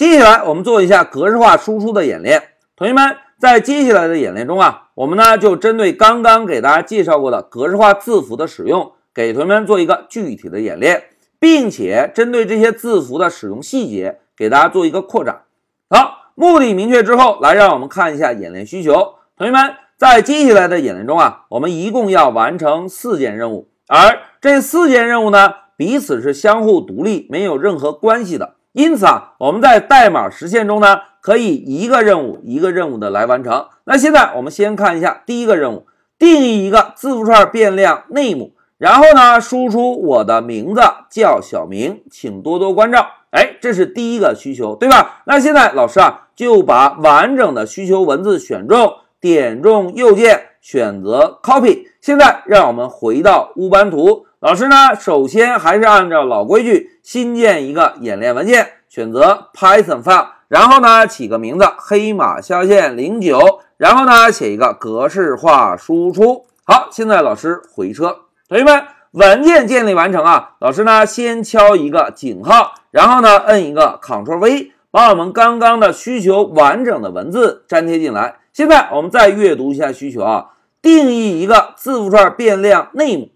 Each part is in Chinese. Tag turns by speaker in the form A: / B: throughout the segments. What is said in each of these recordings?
A: 接下来我们做一下格式化输出的演练。同学们，在接下来的演练中啊，我们呢就针对刚刚给大家介绍过的格式化字符的使用，给同学们做一个具体的演练，并且针对这些字符的使用细节，给大家做一个扩展。好，目的明确之后，来让我们看一下演练需求。同学们，在接下来的演练中啊，我们一共要完成四件任务，而这四件任务呢，彼此是相互独立，没有任何关系的。因此啊，我们在代码实现中呢，可以一个任务一个任务的来完成。那现在我们先看一下第一个任务，定义一个字符串变量 name，然后呢，输出我的名字叫小明，请多多关照。哎，这是第一个需求，对吧？那现在老师啊，就把完整的需求文字选中，点中右键，选择 copy。现在让我们回到乌班图。老师呢，首先还是按照老规矩，新建一个演练文件，选择 Python file，然后呢，起个名字黑马下线零九，然后呢，写一个格式化输出。好，现在老师回车，同学们，文件建立完成啊。老师呢，先敲一个井号，然后呢，摁一个 Ctrl V，把我们刚刚的需求完整的文字粘贴进来。现在我们再阅读一下需求啊，定义一个字符串变量 name。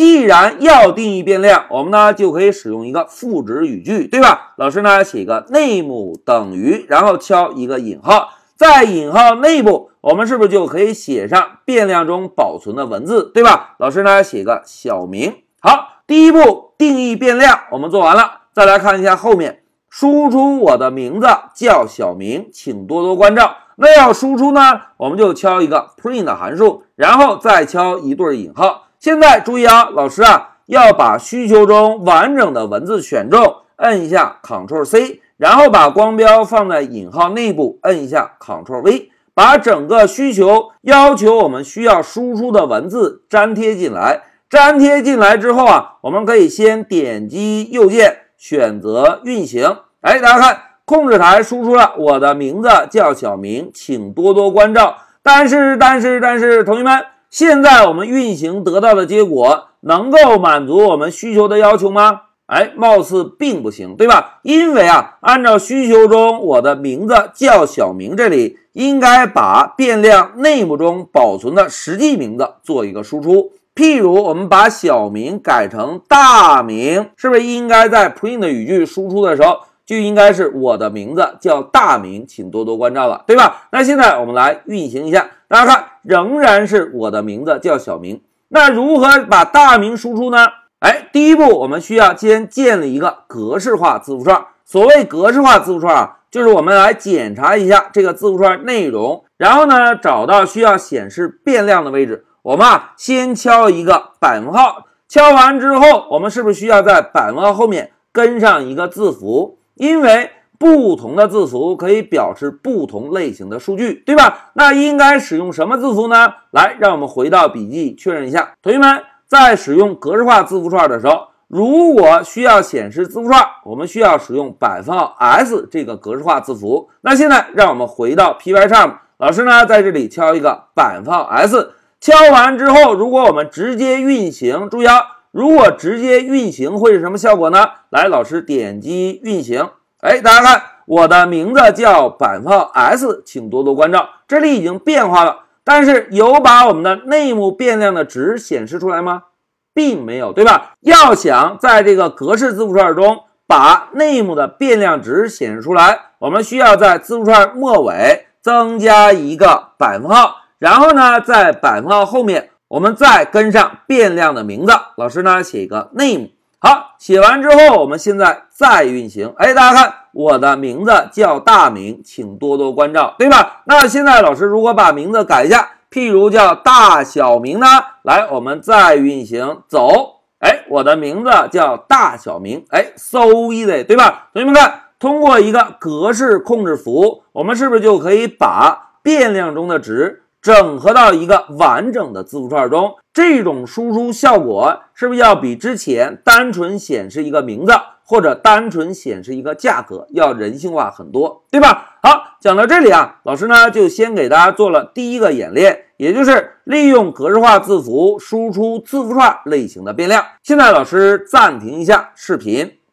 A: 既然要定义变量，我们呢就可以使用一个赋值语句，对吧？老师呢写一个 name 等于，然后敲一个引号，在引号内部，我们是不是就可以写上变量中保存的文字，对吧？老师呢写个小明。好，第一步定义变量我们做完了，再来看一下后面，输出我的名字叫小明，请多多关照。那要输出呢，我们就敲一个 print 函数，然后再敲一对引号。现在注意啊，老师啊要把需求中完整的文字选中，摁一下 Ctrl C，然后把光标放在引号内部，摁一下 Ctrl V，把整个需求要求我们需要输出的文字粘贴进来。粘贴进来之后啊，我们可以先点击右键选择运行。哎，大家看，控制台输出了我的名字叫小明，请多多关照。但是，但是，但是，同学们。现在我们运行得到的结果能够满足我们需求的要求吗？哎，貌似并不行，对吧？因为啊，按照需求中我的名字叫小明，这里应该把变量 name 中保存的实际名字做一个输出。譬如我们把小明改成大明，是不是应该在 print 语句输出的时候？就应该是我的名字叫大明，请多多关照了，对吧？那现在我们来运行一下，大家看，仍然是我的名字叫小明。那如何把大明输出呢？哎，第一步我们需要先建立一个格式化字符串。所谓格式化字符串啊，就是我们来检查一下这个字符串内容，然后呢找到需要显示变量的位置，我们啊先敲一个百分号。敲完之后，我们是不是需要在百分号后面跟上一个字符？因为不同的字符可以表示不同类型的数据，对吧？那应该使用什么字符呢？来，让我们回到笔记确认一下。同学们在使用格式化字符串的时候，如果需要显示字符串，我们需要使用百分号 s 这个格式化字符。那现在让我们回到 Pycharm，老师呢在这里敲一个百分号 s，敲完之后，如果我们直接运行，注意啊。如果直接运行会是什么效果呢？来，老师点击运行。哎，大家看，我的名字叫百分号 s，请多多关照。这里已经变化了，但是有把我们的 name 变量的值显示出来吗？并没有，对吧？要想在这个格式字符串中把 name 的变量值显示出来，我们需要在字符串末尾增加一个百分号，然后呢，在百分号后面。我们再跟上变量的名字，老师呢写一个 name。好，写完之后，我们现在再运行。哎，大家看，我的名字叫大明，请多多关照，对吧？那现在老师如果把名字改一下，譬如叫大小明呢？来，我们再运行，走。哎，我的名字叫大小明。哎，so easy，对吧？同学们看，通过一个格式控制符，我们是不是就可以把变量中的值？整合到一个完整的字符串中，这种输出效果是不是要比之前单纯显示一个名字或者单纯显示一个价格要人性化很多，对吧？好，讲到这里啊，老师呢就先给大家做了第一个演练，也就是利用格式化字符输出字符串类型的变量。现在老师暂停一下视频。